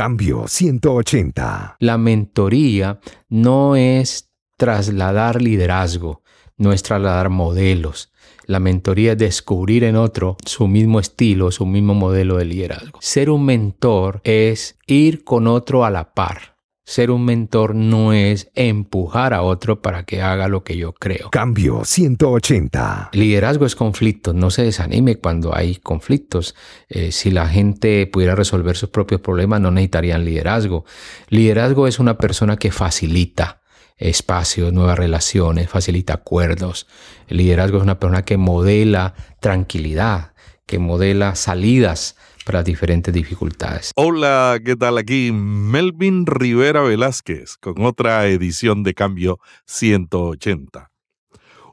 Cambio 180. La mentoría no es trasladar liderazgo, no es trasladar modelos. La mentoría es descubrir en otro su mismo estilo, su mismo modelo de liderazgo. Ser un mentor es ir con otro a la par. Ser un mentor no es empujar a otro para que haga lo que yo creo. Cambio 180. Liderazgo es conflicto. No se desanime cuando hay conflictos. Eh, si la gente pudiera resolver sus propios problemas, no necesitarían liderazgo. Liderazgo es una persona que facilita espacios, nuevas relaciones, facilita acuerdos. El liderazgo es una persona que modela tranquilidad, que modela salidas para diferentes dificultades. Hola, ¿qué tal? Aquí Melvin Rivera Velázquez con otra edición de Cambio 180.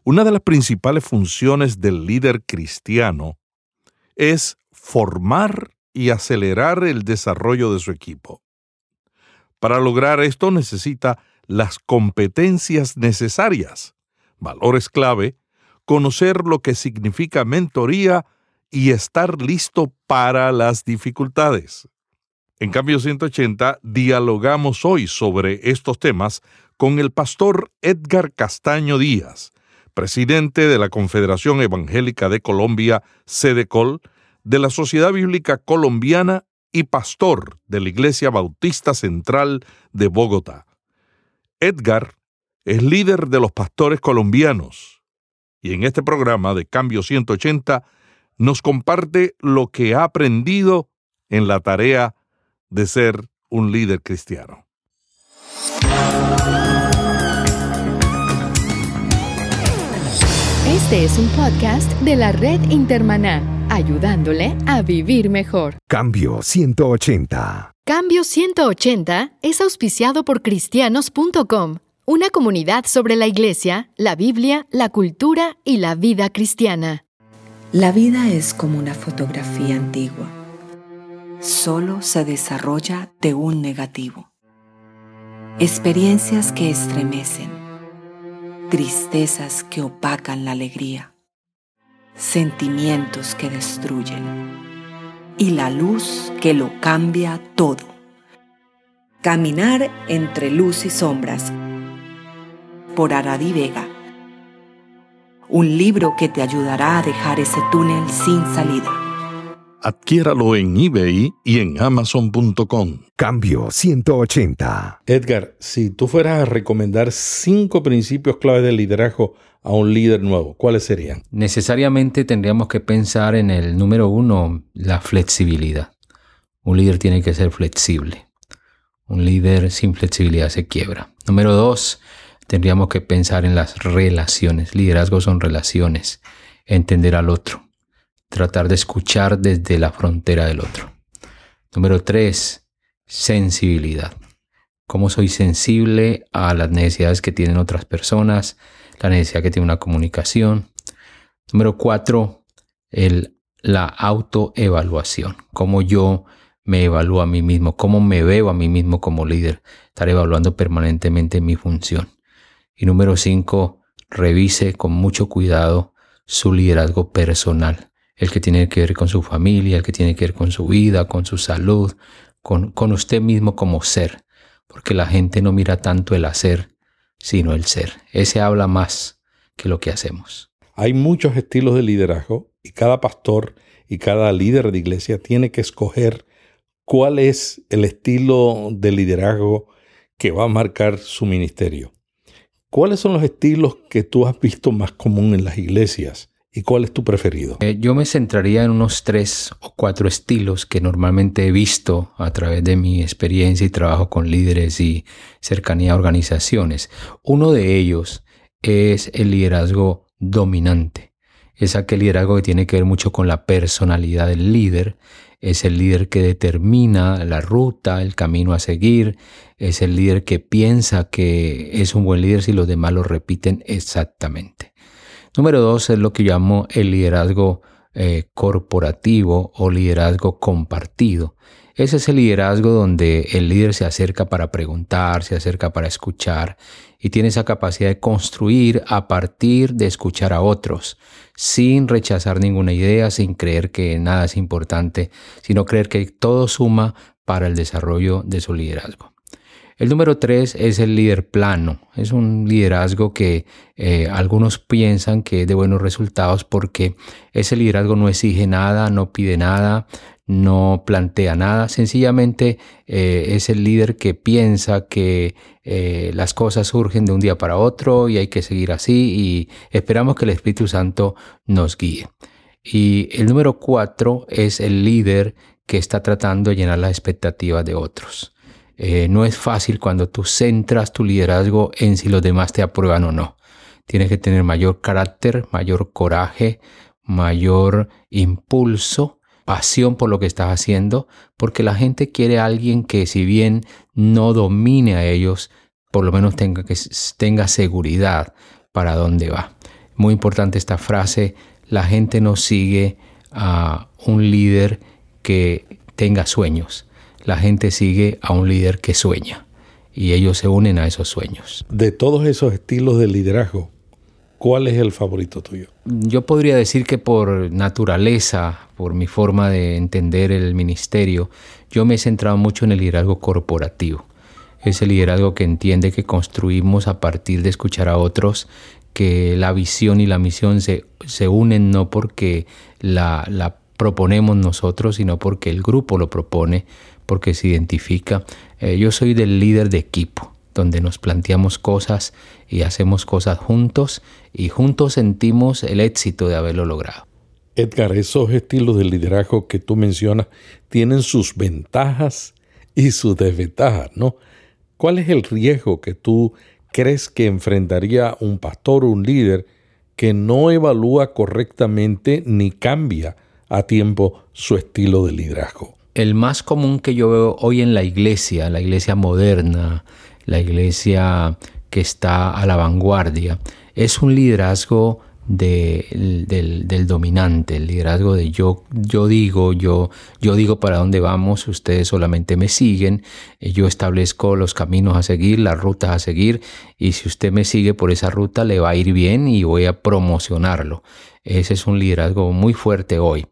Una de las principales funciones del líder cristiano es formar y acelerar el desarrollo de su equipo. Para lograr esto necesita las competencias necesarias, valores clave, conocer lo que significa mentoría y estar listo para las dificultades. En cambio 180 dialogamos hoy sobre estos temas con el pastor Edgar Castaño Díaz, presidente de la Confederación Evangélica de Colombia, SEDECOL, de la Sociedad Bíblica Colombiana y pastor de la Iglesia Bautista Central de Bogotá. Edgar es líder de los pastores colombianos y en este programa de Cambio 180 nos comparte lo que ha aprendido en la tarea de ser un líder cristiano. Este es un podcast de la red Intermaná, ayudándole a vivir mejor. Cambio 180. Cambio 180 es auspiciado por cristianos.com, una comunidad sobre la iglesia, la Biblia, la cultura y la vida cristiana. La vida es como una fotografía antigua. Solo se desarrolla de un negativo. Experiencias que estremecen. Tristezas que opacan la alegría. Sentimientos que destruyen. Y la luz que lo cambia todo. Caminar entre luz y sombras. Por Aradi Vega un libro que te ayudará a dejar ese túnel sin salida. Adquiéralo en eBay y en amazon.com. Cambio 180. Edgar, si tú fueras a recomendar cinco principios clave del liderazgo a un líder nuevo, ¿cuáles serían? Necesariamente tendríamos que pensar en el número uno, la flexibilidad. Un líder tiene que ser flexible. Un líder sin flexibilidad se quiebra. Número dos, tendríamos que pensar en las relaciones. Liderazgo son relaciones. Entender al otro. Tratar de escuchar desde la frontera del otro. Número tres, sensibilidad. Cómo soy sensible a las necesidades que tienen otras personas, la necesidad que tiene una comunicación. Número cuatro, el, la autoevaluación. Cómo yo me evalúo a mí mismo, cómo me veo a mí mismo como líder. Estar evaluando permanentemente mi función. Y número cinco, revise con mucho cuidado su liderazgo personal, el que tiene que ver con su familia, el que tiene que ver con su vida, con su salud, con, con usted mismo como ser, porque la gente no mira tanto el hacer, sino el ser. Ese habla más que lo que hacemos. Hay muchos estilos de liderazgo y cada pastor y cada líder de iglesia tiene que escoger cuál es el estilo de liderazgo que va a marcar su ministerio. ¿Cuáles son los estilos que tú has visto más común en las iglesias? ¿Y cuál es tu preferido? Eh, yo me centraría en unos tres o cuatro estilos que normalmente he visto a través de mi experiencia y trabajo con líderes y cercanía a organizaciones. Uno de ellos es el liderazgo dominante. Es aquel liderazgo que tiene que ver mucho con la personalidad del líder es el líder que determina la ruta, el camino a seguir, es el líder que piensa que es un buen líder si los demás lo repiten exactamente. Número dos es lo que llamo el liderazgo eh, corporativo o liderazgo compartido. Ese es el liderazgo donde el líder se acerca para preguntar, se acerca para escuchar y tiene esa capacidad de construir a partir de escuchar a otros, sin rechazar ninguna idea, sin creer que nada es importante, sino creer que todo suma para el desarrollo de su liderazgo. El número tres es el líder plano. Es un liderazgo que eh, algunos piensan que es de buenos resultados porque ese liderazgo no exige nada, no pide nada, no plantea nada. Sencillamente eh, es el líder que piensa que eh, las cosas surgen de un día para otro y hay que seguir así y esperamos que el Espíritu Santo nos guíe. Y el número cuatro es el líder que está tratando de llenar las expectativas de otros. Eh, no es fácil cuando tú centras tu liderazgo en si los demás te aprueban o no. Tienes que tener mayor carácter, mayor coraje, mayor impulso, pasión por lo que estás haciendo, porque la gente quiere a alguien que si bien no domine a ellos, por lo menos tenga, que, tenga seguridad para dónde va. Muy importante esta frase, la gente no sigue a un líder que tenga sueños, la gente sigue a un líder que sueña y ellos se unen a esos sueños. De todos esos estilos de liderazgo, ¿cuál es el favorito tuyo? Yo podría decir que por naturaleza, por mi forma de entender el ministerio, yo me he centrado mucho en el liderazgo corporativo. Es el liderazgo que entiende que construimos a partir de escuchar a otros, que la visión y la misión se, se unen no porque la, la proponemos nosotros, sino porque el grupo lo propone, porque se identifica. Eh, yo soy del líder de equipo, donde nos planteamos cosas y hacemos cosas juntos y juntos sentimos el éxito de haberlo logrado. Edgar, esos estilos de liderazgo que tú mencionas tienen sus ventajas y sus desventajas, ¿no? ¿Cuál es el riesgo que tú crees que enfrentaría un pastor o un líder que no evalúa correctamente ni cambia a tiempo su estilo de liderazgo? El más común que yo veo hoy en la iglesia, la iglesia moderna, la iglesia que está a la vanguardia, es un liderazgo del, dominante, el liderazgo de yo, yo digo, yo, yo digo para dónde vamos, ustedes solamente me siguen, eh, yo establezco los caminos a seguir, las rutas a seguir, y si usted me sigue por esa ruta le va a ir bien y voy a promocionarlo. Ese es un liderazgo muy fuerte hoy.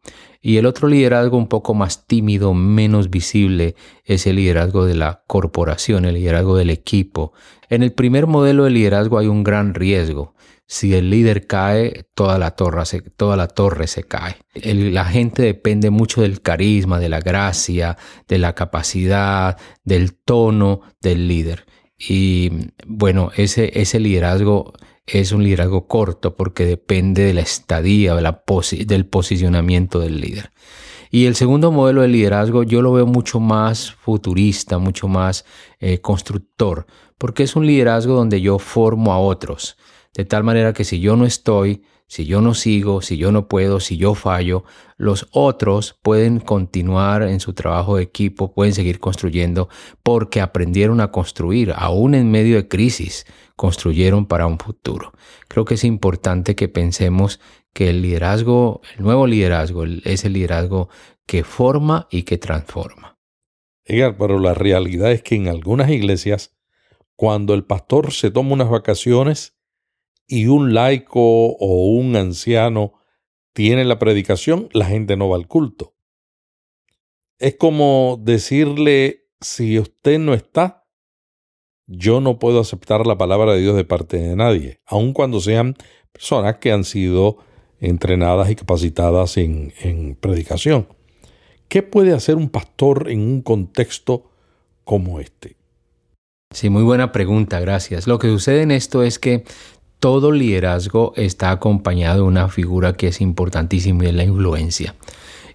Y el otro liderazgo un poco más tímido, menos visible, es el liderazgo de la corporación, el liderazgo del equipo. En el primer modelo de liderazgo hay un gran riesgo. Si el líder cae, toda la torre se, toda la torre se cae. la gente depende mucho del carisma, de la gracia, de la capacidad, del tono del líder. Y bueno, ese, ese liderazgo es un liderazgo corto porque depende de la estadía, de la del posicionamiento del líder. Y el segundo modelo de liderazgo yo lo veo mucho más futurista, mucho más eh, constructor, porque es un liderazgo donde yo formo a otros, de tal manera que si yo no estoy, si yo no sigo, si yo no puedo, si yo fallo, los otros pueden continuar en su trabajo de equipo, pueden seguir construyendo porque aprendieron a construir, aún en medio de crisis, construyeron para un futuro. Creo que es importante que pensemos que el liderazgo, el nuevo liderazgo, es el liderazgo que forma y que transforma. Edgar, pero la realidad es que en algunas iglesias, cuando el pastor se toma unas vacaciones, y un laico o un anciano tiene la predicación, la gente no va al culto. Es como decirle, si usted no está, yo no puedo aceptar la palabra de Dios de parte de nadie, aun cuando sean personas que han sido entrenadas y capacitadas en, en predicación. ¿Qué puede hacer un pastor en un contexto como este? Sí, muy buena pregunta, gracias. Lo que sucede en esto es que todo liderazgo está acompañado de una figura que es importantísima y es la influencia.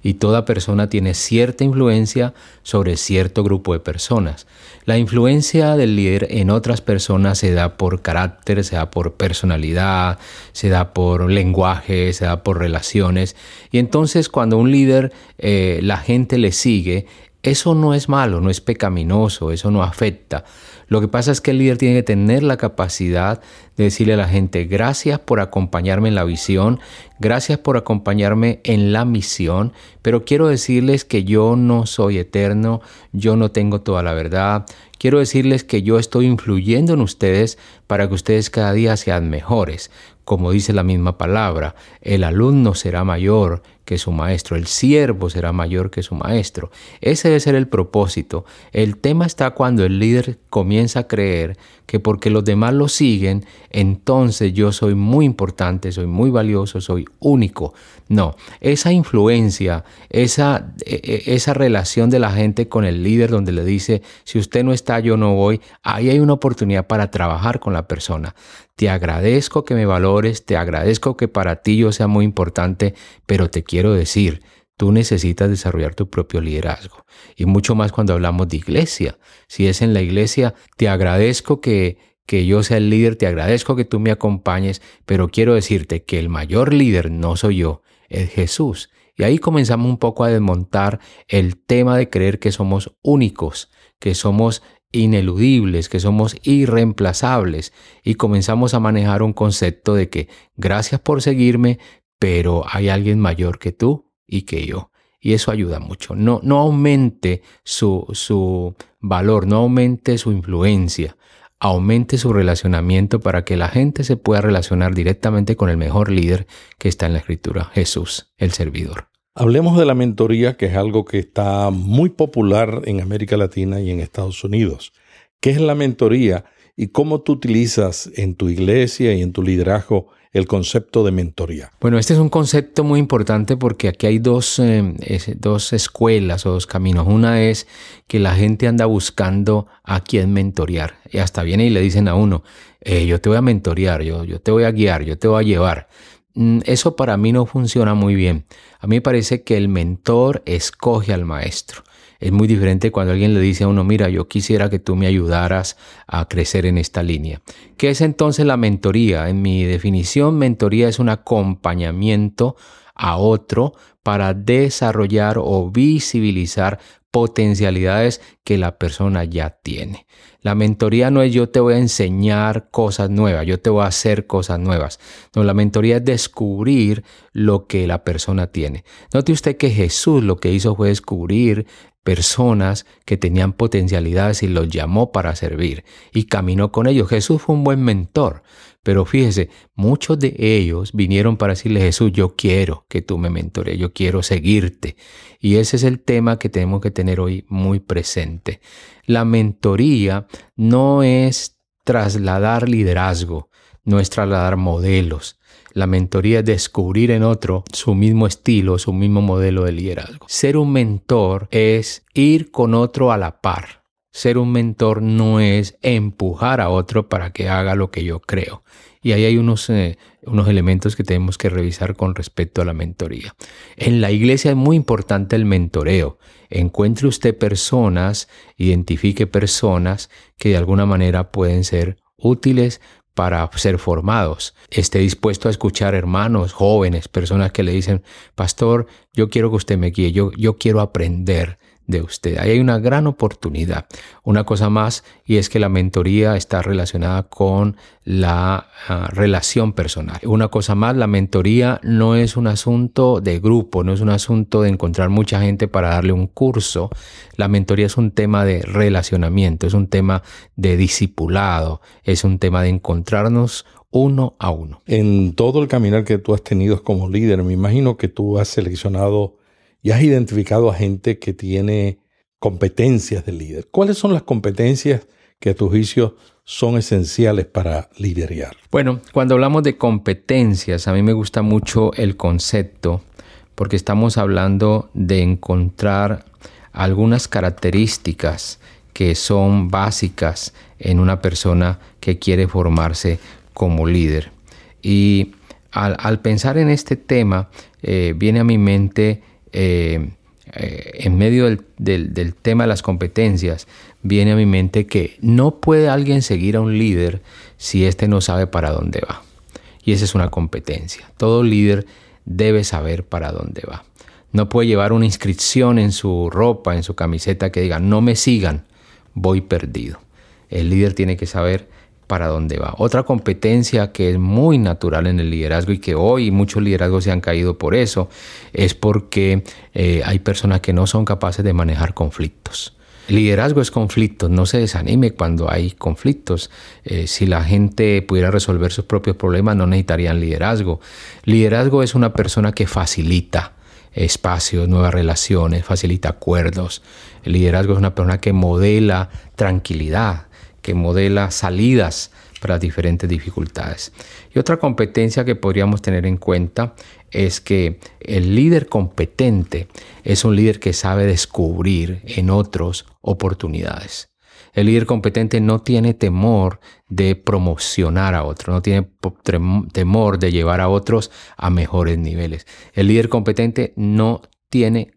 Y toda persona tiene cierta influencia sobre cierto grupo de personas. La influencia del líder en otras personas se da por carácter, se da por personalidad, se da por lenguaje, se da por relaciones. Y entonces cuando un líder, eh, la gente le sigue, eso no es malo, no es pecaminoso, eso no afecta. Lo que pasa es que el líder tiene que tener la capacidad de decirle a la gente, gracias por acompañarme en la visión, gracias por acompañarme en la misión, pero quiero decirles que yo no soy eterno, yo no tengo toda la verdad, quiero decirles que yo estoy influyendo en ustedes para que ustedes cada día sean mejores. Como dice la misma palabra, el alumno será mayor que su maestro, el siervo será mayor que su maestro. Ese debe ser el propósito. El tema está cuando el líder comienza a creer que porque los demás lo siguen, entonces yo soy muy importante, soy muy valioso, soy único. No, esa influencia, esa, e, e, esa relación de la gente con el líder donde le dice, si usted no está, yo no voy, ahí hay una oportunidad para trabajar con la persona. Te agradezco que me valores, te agradezco que para ti yo sea muy importante, pero te quiero decir, tú necesitas desarrollar tu propio liderazgo. Y mucho más cuando hablamos de iglesia. Si es en la iglesia, te agradezco que, que yo sea el líder, te agradezco que tú me acompañes, pero quiero decirte que el mayor líder no soy yo, es Jesús. Y ahí comenzamos un poco a desmontar el tema de creer que somos únicos, que somos ineludibles, que somos irreemplazables y comenzamos a manejar un concepto de que gracias por seguirme, pero hay alguien mayor que tú y que yo. Y eso ayuda mucho. No, no aumente su, su valor, no aumente su influencia, aumente su relacionamiento para que la gente se pueda relacionar directamente con el mejor líder que está en la escritura, Jesús, el servidor. Hablemos de la mentoría, que es algo que está muy popular en América Latina y en Estados Unidos. ¿Qué es la mentoría y cómo tú utilizas en tu iglesia y en tu liderazgo el concepto de mentoría? Bueno, este es un concepto muy importante porque aquí hay dos, eh, dos escuelas o dos caminos. Una es que la gente anda buscando a quien mentorear y hasta viene y le dicen a uno, eh, yo te voy a mentorear, yo, yo te voy a guiar, yo te voy a llevar. Mm, eso para mí no funciona muy bien. A mí me parece que el mentor escoge al maestro. Es muy diferente cuando alguien le dice a uno, mira, yo quisiera que tú me ayudaras a crecer en esta línea. ¿Qué es entonces la mentoría? En mi definición, mentoría es un acompañamiento a otro para desarrollar o visibilizar potencialidades que la persona ya tiene. La mentoría no es yo te voy a enseñar cosas nuevas, yo te voy a hacer cosas nuevas. No, la mentoría es descubrir lo que la persona tiene. Note usted que Jesús lo que hizo fue descubrir personas que tenían potencialidades y los llamó para servir y caminó con ellos. Jesús fue un buen mentor, pero fíjese, muchos de ellos vinieron para decirle, Jesús, yo quiero que tú me mentores, yo quiero seguirte. Y ese es el tema que tenemos que tener hoy muy presente. La mentoría no es trasladar liderazgo, no es trasladar modelos. La mentoría es descubrir en otro su mismo estilo, su mismo modelo de liderazgo. Ser un mentor es ir con otro a la par ser un mentor no es empujar a otro para que haga lo que yo creo. Y ahí hay unos, eh, unos elementos que tenemos que revisar con respecto a la mentoría. En la iglesia es muy importante el mentoreo. Encuentre usted personas, identifique personas que de alguna manera pueden ser útiles para ser formados. Esté dispuesto a escuchar hermanos, jóvenes, personas que le dicen, pastor, yo quiero que usted me guíe, yo, yo quiero aprender de usted. Ahí hay una gran oportunidad. Una cosa más, y es que la mentoría está relacionada con la ah, relación personal. Una cosa más, la mentoría no es un asunto de grupo, no es un asunto de encontrar mucha gente para darle un curso. La mentoría es un tema de relacionamiento, es un tema de discipulado, es un tema de encontrarnos uno a uno. En todo el caminar que tú has tenido como líder, me imagino que tú has seleccionado y has identificado a gente que tiene competencias de líder. ¿Cuáles son las competencias que a tu juicio son esenciales para liderar? Bueno, cuando hablamos de competencias, a mí me gusta mucho el concepto porque estamos hablando de encontrar algunas características que son básicas en una persona que quiere formarse como líder. Y al, pensar en este tema, eh, viene a mi mente eh, eh, en medio del, tema de las competencias, viene a mi mente que no puede alguien seguir a un líder si éste no sabe para dónde va. Y esa es una competencia. Todo líder debe saber para dónde va. No puede llevar una inscripción en su ropa, en su camiseta que diga, no me sigan, voy perdido. El líder tiene que saber para dónde va. Otra competencia que es muy natural en el liderazgo y que hoy muchos liderazgos se han caído por eso es porque eh, hay personas que no son capaces de manejar conflictos. Liderazgo es conflicto, no se desanime cuando hay conflictos. Eh, si la gente pudiera resolver sus propios problemas, no necesitarían liderazgo. Liderazgo es una persona que facilita espacios, nuevas relaciones, facilita acuerdos. El liderazgo es una persona que modela tranquilidad, que modela salidas para diferentes dificultades. Y otra competencia que podríamos tener en cuenta es que el líder competente es un líder que sabe descubrir en otros oportunidades. El líder competente no tiene temor de promocionar a otros, no tiene temor de llevar a otros a mejores niveles. El líder competente no tiene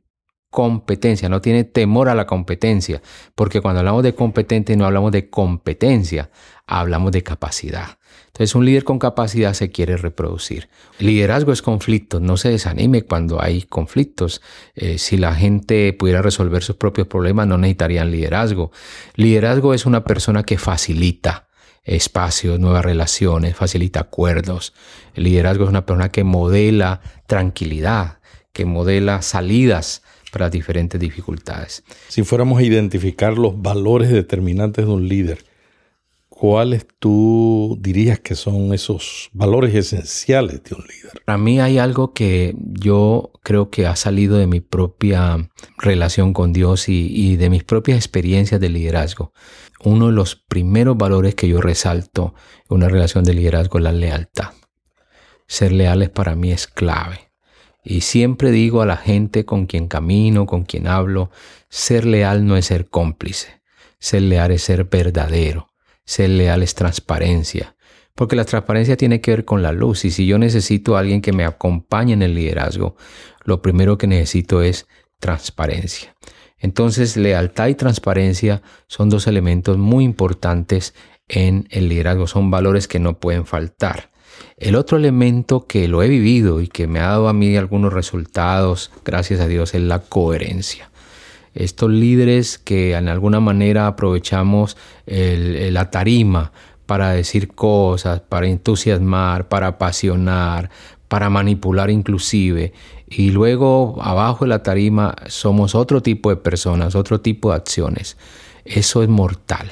competencia, no tiene temor a la competencia, porque cuando hablamos de competente no hablamos de competencia, hablamos de capacidad. Entonces un líder con capacidad se quiere reproducir. liderazgo es conflicto, no se desanime cuando hay conflictos. Eh, si la gente pudiera resolver sus propios problemas no necesitarían liderazgo. Liderazgo es una persona que facilita espacios, nuevas relaciones, facilita acuerdos. Liderazgo es una persona que modela tranquilidad, que modela salidas para diferentes dificultades. Si fuéramos a identificar los valores determinantes de un líder, ¿cuáles tú dirías que son esos valores esenciales de un líder? Para mí hay algo que yo creo que ha salido de mi propia relación con Dios y, y de mis propias experiencias de liderazgo. Uno de los primeros valores que yo resalto en una relación de liderazgo es la lealtad. Ser leales para mí es clave. Y siempre digo a la gente con quien camino, con quien hablo, ser leal no es ser cómplice. Ser leal es ser verdadero. Ser leal es transparencia. Porque la transparencia tiene que ver con la luz. Y si yo necesito a alguien que me acompañe en el liderazgo, lo primero que necesito es transparencia. Entonces, lealtad y transparencia son dos elementos muy importantes en el liderazgo. Son valores que no pueden faltar. El otro elemento que lo he vivido y que me ha dado a mí algunos resultados, gracias a Dios, es la coherencia. Estos líderes que en alguna manera aprovechamos la tarima para decir cosas, para entusiasmar, para apasionar, para manipular inclusive, y luego abajo de la tarima somos otro tipo de personas, otro tipo de acciones. Eso es mortal.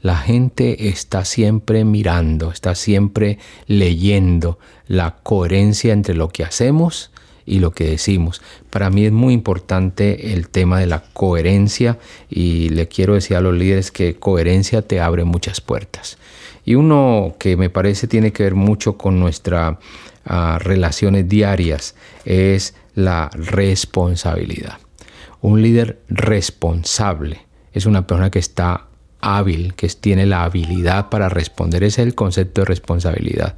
La gente está siempre mirando, está siempre leyendo la coherencia entre lo que hacemos y lo que decimos. Para mí es muy importante el tema de la coherencia y le quiero decir a los líderes que coherencia te abre muchas puertas. Y uno que me parece tiene que ver mucho con nuestras ah, relaciones diarias es la responsabilidad. Un líder responsable es una persona que está hábil, que tiene la habilidad para responder. Ese es el concepto de responsabilidad.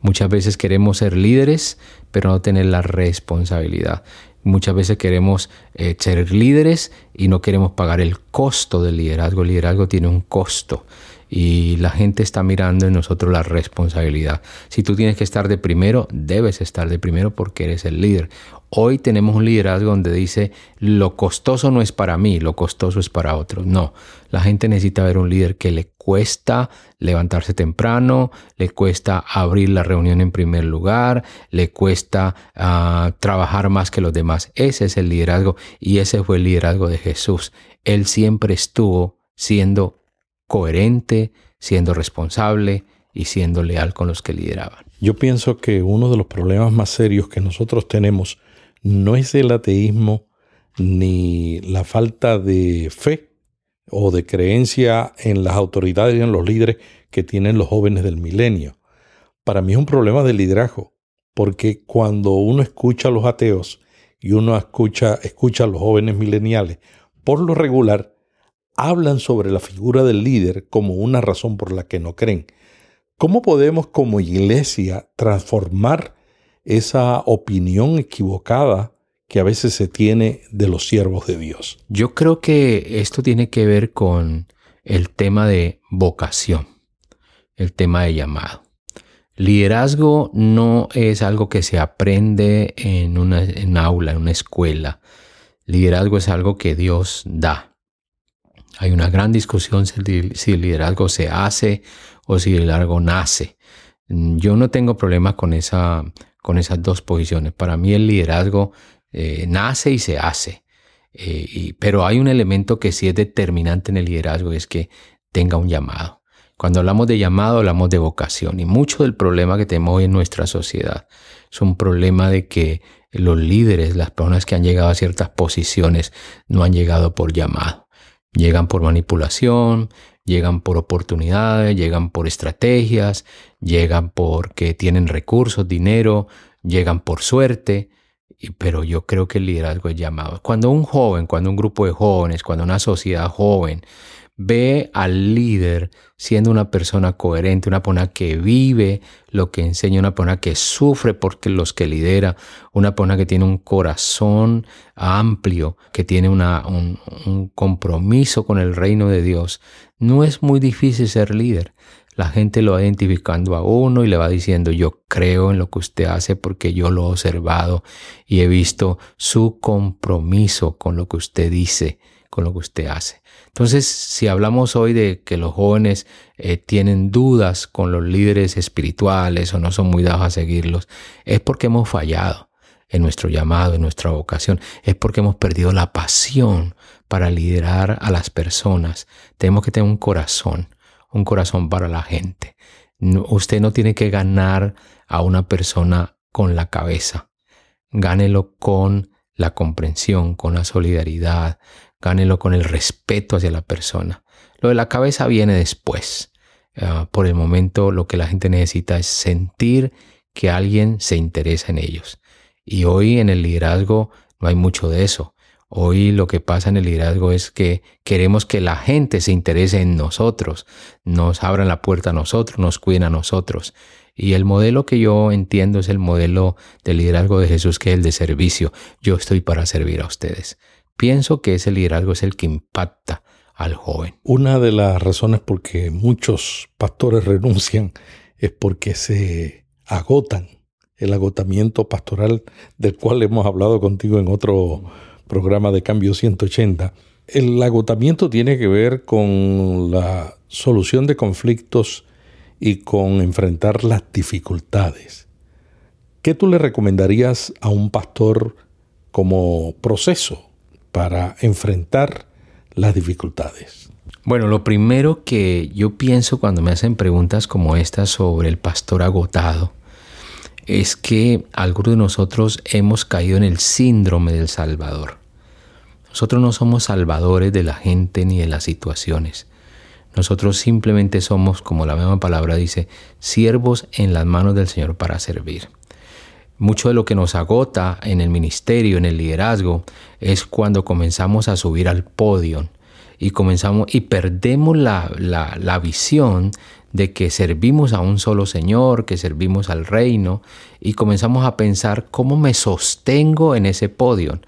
Muchas veces queremos ser líderes, pero no tener la responsabilidad. Muchas veces queremos eh, ser líderes y no queremos pagar el costo del liderazgo. El liderazgo tiene un costo y la gente está mirando en nosotros la responsabilidad. Si tú tienes que estar de primero, debes estar de primero porque eres el líder. Hoy tenemos un liderazgo donde dice, lo costoso no es para mí, lo costoso es para otros. No, la gente necesita ver un líder que le cuesta levantarse temprano, le cuesta abrir la reunión en primer lugar, le cuesta ah, trabajar más que los demás. Ese es el liderazgo y ese fue el liderazgo de Jesús. Él siempre estuvo siendo coherente, siendo responsable y siendo leal con los que lideraban. Yo pienso que uno de los problemas más serios que nosotros tenemos no es el ateísmo ni la falta de fe o de creencia en las autoridades y en los líderes que tienen los jóvenes del milenio. Para mí es un problema de liderazgo, porque cuando uno escucha a los ateos y uno escucha, escucha a los jóvenes mileniales, por lo regular hablan sobre la figura del líder como una razón por la que no creen. ¿Cómo podemos como iglesia transformar esa opinión equivocada que a veces se tiene de los siervos de Dios. Yo creo que esto tiene que ver con el tema de vocación, el tema de llamado. Liderazgo no es algo que se aprende en una, en aula, en una escuela. Liderazgo es algo que Dios da. Hay una gran discusión si el liderazgo se hace o si el liderazgo nace. Yo no tengo problemas con, esa, con esas dos posiciones. Para mí el liderazgo eh, nace y se hace. Eh, pero hay un elemento que sí es determinante en el liderazgo, es que tenga un llamado. Cuando hablamos de llamado, hablamos de vocación. Y mucho del problema que tenemos hoy en nuestra sociedad es un problema de que los líderes, las personas que han llegado a ciertas posiciones, no han llegado por llamado. Llegan por manipulación, llegan por oportunidades, llegan por estrategias, llegan porque tienen recursos, dinero, llegan por suerte pero yo creo que el liderazgo es llamado. Cuando un joven, cuando un grupo de jóvenes, cuando una sociedad joven ve al líder siendo una persona coherente, una persona que vive lo que enseña, una persona que sufre porque los que lidera, una persona que tiene un corazón amplio, que tiene un compromiso con el reino de Dios, no es muy difícil ser líder. La gente lo va identificando a uno y le va diciendo, yo creo en lo que usted hace porque yo lo he observado y he visto su compromiso con lo que usted dice, con lo que usted hace. Entonces, si hablamos hoy de que los jóvenes eh, tienen dudas con los líderes espirituales o no son muy dados a seguirlos, es porque hemos fallado en nuestro llamado, en nuestra vocación, es porque hemos perdido la pasión para liderar a las personas. Tenemos que tener un corazón un corazón para la gente. usted no tiene que ganar a una persona con la cabeza. Gánelo con la comprensión, con la solidaridad, gánelo con el respeto hacia la persona. Lo de la cabeza viene después. Ah, por el momento lo que la gente necesita es sentir que alguien se interesa en ellos. Y hoy en el liderazgo no hay mucho de eso. Hoy lo que pasa en el liderazgo es que queremos que la gente se interese en nosotros, nos abran la puerta a nosotros, nos cuiden a nosotros. Y el modelo que yo entiendo es el modelo del liderazgo de Jesús, que es el de servicio. Yo estoy para servir a ustedes. Pienso que ese liderazgo es el que impacta al joven. Una de las razones por que muchos pastores renuncian es porque se agotan. El agotamiento pastoral del cual hemos hablado contigo en otro programa de Cambio 180. El agotamiento tiene que ver con la solución de conflictos y con enfrentar las dificultades. ¿Qué tú le recomendarías a un pastor como proceso para enfrentar las dificultades? Bueno, lo primero que yo pienso cuando me hacen preguntas como esta sobre el pastor agotado es que algunos de nosotros hemos caído en el síndrome del Salvador. Nosotros no somos salvadores de la gente ni de las situaciones. Nosotros simplemente somos, como la misma palabra dice, siervos en las manos del Señor para servir. Mucho de lo que nos agota en el ministerio, en el liderazgo, es cuando comenzamos a subir al podio y comenzamos y perdemos la, la, la visión de que servimos a un solo Señor, que servimos al reino y comenzamos a pensar cómo me sostengo en ese podio.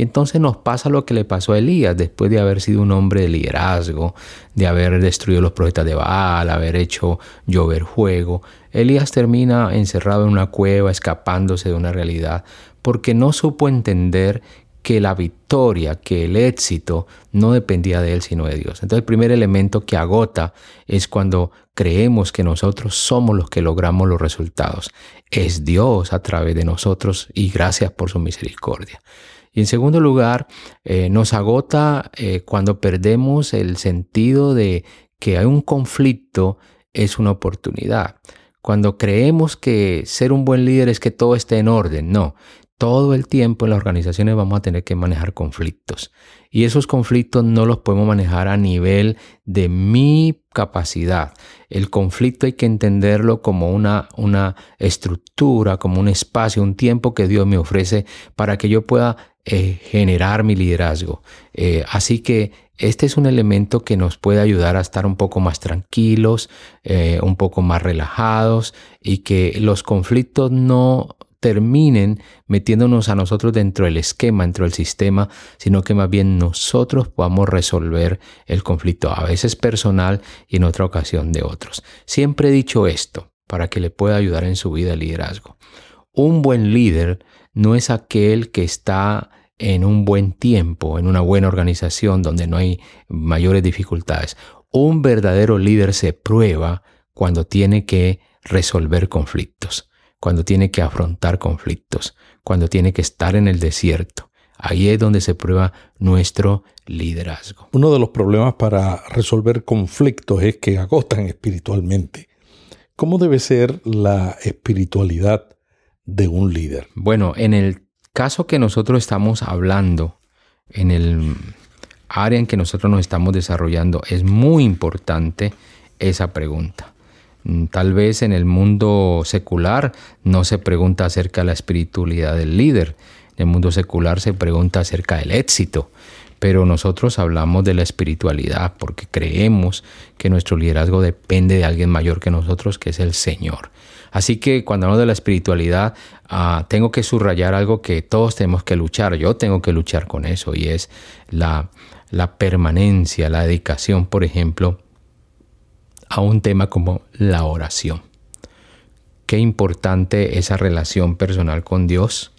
Y entonces nos pasa lo que le pasó a Elías después de haber sido un hombre de liderazgo, de haber destruido los profetas de Baal, haber hecho llover fuego. Elías termina encerrado en una cueva, escapándose de una realidad, porque no supo entender que la victoria, que el éxito no dependía de él sino de Dios. Entonces el primer elemento que agota es cuando creemos que nosotros somos los que logramos los resultados. Es Dios a través de nosotros y gracias por su misericordia. Y en segundo lugar, eh, nos agota eh, cuando perdemos el sentido de que hay un conflicto es una oportunidad. Cuando creemos que ser un buen líder es que todo esté en orden, no. Todo el tiempo en las organizaciones vamos a tener que manejar conflictos. Y esos conflictos no los podemos manejar a nivel de mi capacidad. El conflicto hay que entenderlo como una, una estructura, como un espacio, un tiempo que Dios me ofrece para que yo pueda eh, generar mi liderazgo. Eh, así que este es un elemento que nos puede ayudar a estar un poco más tranquilos, eh, un poco más relajados y que los conflictos no terminen metiéndonos a nosotros dentro del esquema, dentro del sistema, sino que más bien nosotros podamos resolver el conflicto, a veces personal y en otra ocasión de otros. Siempre he dicho esto para que le pueda ayudar en su vida el liderazgo. Un buen líder no es aquel que está en un buen tiempo, en una buena organización donde no hay mayores dificultades. Un verdadero líder se prueba cuando tiene que resolver conflictos, cuando tiene que afrontar conflictos, cuando tiene que estar en el desierto. Ahí es donde se prueba nuestro liderazgo. Uno de los problemas para resolver conflictos es que agotan espiritualmente. ¿Cómo debe ser la espiritualidad de un líder? Bueno, en el caso que nosotros estamos hablando, en el área en que nosotros nos estamos desarrollando, es muy importante esa pregunta. Mm, tal vez en el mundo secular no se pregunta acerca de la espiritualidad del líder, en el mundo secular se pregunta acerca del éxito, pero nosotros hablamos de la espiritualidad porque creemos que nuestro liderazgo depende de alguien mayor que nosotros, que es el Señor. Así que cuando hablo de la espiritualidad, ah, tengo que subrayar algo que todos tenemos que luchar. Yo tengo que luchar con eso y es la, la permanencia, la dedicación, por ejemplo, a un tema como la oración. Qué importante esa relación personal con Dios.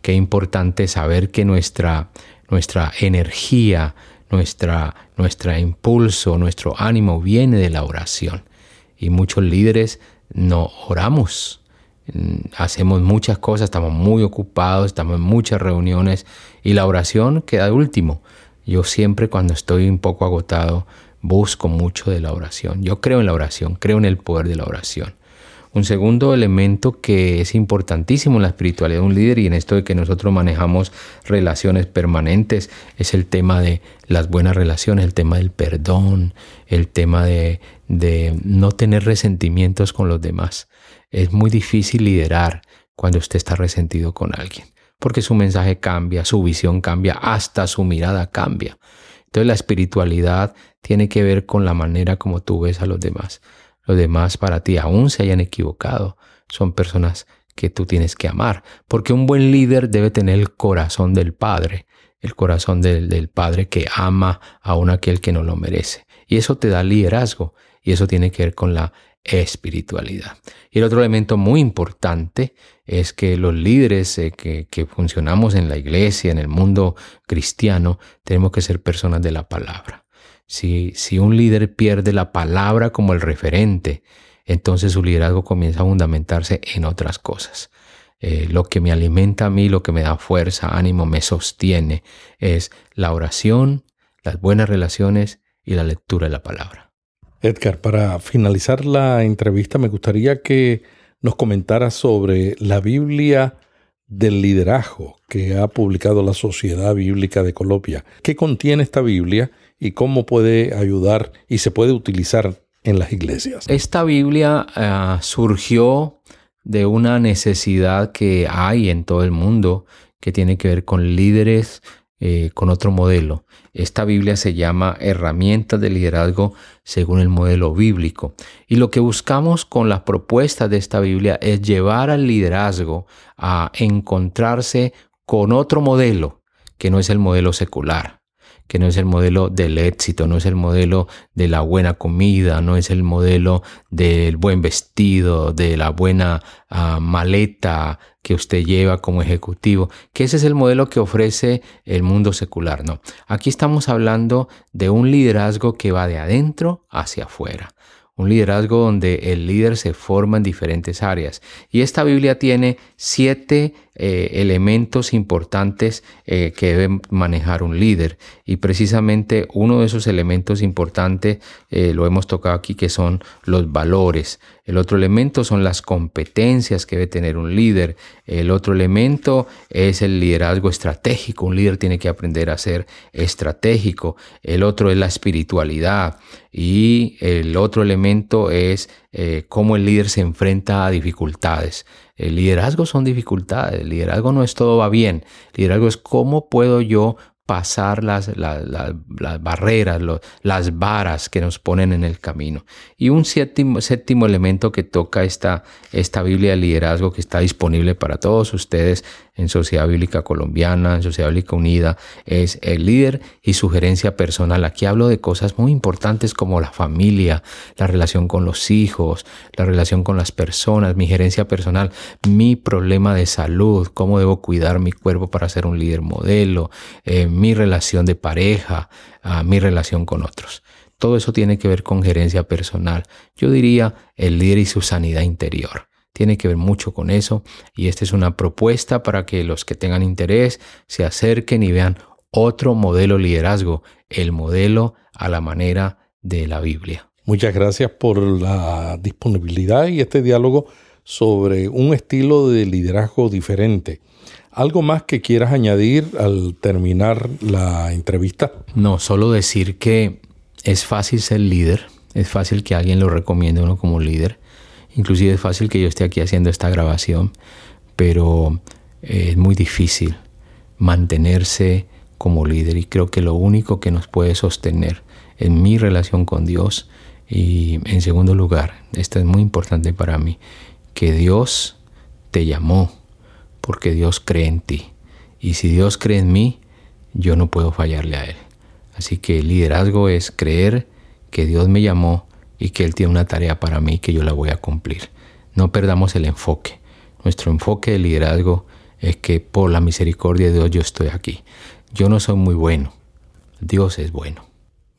Qué importante saber que nuestra, nuestra energía, nuestra, nuestro impulso, nuestro ánimo viene de la oración. Y muchos líderes no oramos. Hacemos muchas cosas, estamos muy ocupados, estamos en muchas reuniones y la oración queda último. Yo siempre cuando estoy un poco agotado busco mucho de la oración. Yo creo en la oración, creo en el poder de la oración. Un segundo elemento que es importantísimo en la espiritualidad de un líder y en esto de que nosotros manejamos relaciones permanentes es el tema de las buenas relaciones, el tema del perdón, el tema de, no tener resentimientos con los demás. Es muy difícil liderar cuando usted está resentido con alguien, porque su mensaje cambia, su visión cambia, hasta su mirada cambia. Entonces la espiritualidad tiene que ver con la manera como tú ves a los demás. Los demás para ti, aún se hayan equivocado, son personas que tú tienes que amar. Porque un buen líder debe tener el corazón del Padre, el corazón del, Padre que ama a un aquel que no lo merece. Y eso te da liderazgo y eso tiene que ver con la espiritualidad. Y el otro elemento muy importante es que los líderes eh, que, que, funcionamos en la iglesia, en el mundo cristiano, tenemos que ser personas de la palabra. Si, un líder pierde la palabra como el referente, entonces su liderazgo comienza a fundamentarse en otras cosas. Eh, lo que me alimenta a mí, lo que me da fuerza, ánimo, me sostiene, es la oración, las buenas relaciones y la lectura de la palabra. Edgar, para finalizar la entrevista me gustaría que nos comentara sobre la Biblia del liderazgo que ha publicado la Sociedad Bíblica de Colombia. ¿Qué contiene esta Biblia y cómo puede ayudar y se puede utilizar en las iglesias? Esta Biblia uh, surgió de una necesidad que hay en todo el mundo que tiene que ver con líderes eh, con otro modelo. Esta Biblia se llama Herramientas de Liderazgo según el modelo bíblico. Y lo que buscamos con las propuestas de esta Biblia es llevar al liderazgo a encontrarse con otro modelo que no es el modelo secular que no es el modelo del éxito, no es el modelo de la buena comida, no es el modelo del buen vestido, de la buena ah, maleta que usted lleva como ejecutivo, que ese es el modelo que ofrece el mundo secular, no. Aquí estamos hablando de un liderazgo que va de adentro hacia afuera un liderazgo donde el líder se forma en diferentes áreas. Y esta Biblia tiene siete eh, elementos importantes eh, que debe manejar un líder. Y precisamente uno de esos elementos importantes eh, lo hemos tocado aquí, que son los valores. El otro elemento son las competencias que debe tener un líder. El otro elemento es el liderazgo estratégico. Un líder tiene que aprender a ser estratégico. El otro es la espiritualidad. Y el otro elemento es cómo el líder se enfrenta a dificultades. El liderazgo son dificultades. El liderazgo no es todo va bien. El liderazgo es cómo puedo yo pasar las, barreras, las varas que nos ponen en el camino. Y un séptimo, séptimo elemento que toca esta, esta Biblia de liderazgo que está disponible para todos ustedes en Sociedad Bíblica Colombiana, en Sociedad Bíblica Unida, es el líder y su gerencia personal. Aquí hablo de cosas muy importantes como la familia, la relación con los hijos, la relación con las personas, mi gerencia personal, mi problema de salud, cómo debo cuidar mi cuerpo para ser un líder modelo, eh, mi relación de pareja, ah, mi relación con otros. Todo eso tiene que ver con gerencia personal. Yo diría el líder y su sanidad interior. Tiene que ver mucho con eso y esta es una propuesta para que los que tengan interés se acerquen y vean otro modelo de liderazgo, el modelo a la manera de la Biblia. Muchas gracias por la disponibilidad y este diálogo sobre un estilo de liderazgo diferente. ¿Algo más que quieras añadir al terminar la entrevista? No, solo decir que es fácil ser líder, es fácil que alguien lo recomiende a uno como líder, inclusive es fácil que yo esté aquí haciendo esta grabación, pero eh, es muy difícil mantenerse como líder y creo que lo único que nos puede sostener en mi relación con Dios y en segundo lugar, esto es muy importante para mí, que Dios te llamó porque Dios cree en ti y si Dios cree en mí, yo no puedo fallarle a Él. Así que el liderazgo es creer que Dios me llamó y que Él tiene una tarea para mí que yo la voy a cumplir. No perdamos el enfoque. Nuestro enfoque de liderazgo es que por la misericordia de Dios yo estoy aquí. Yo no soy muy bueno. Dios es bueno.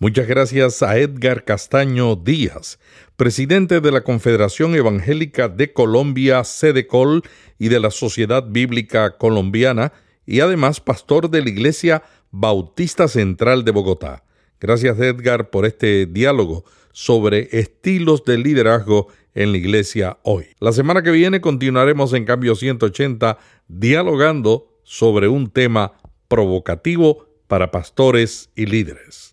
Muchas gracias a Edgar Castaño Díaz, presidente de la Confederación Evangélica de Colombia, SEDECOL, y de la Sociedad Bíblica Colombiana, y además pastor de la Iglesia Bautista Central de Bogotá. Gracias Edgar por este diálogo sobre estilos de liderazgo en la iglesia hoy. La semana que viene continuaremos en Cambio 180 dialogando sobre un tema provocativo para pastores y líderes.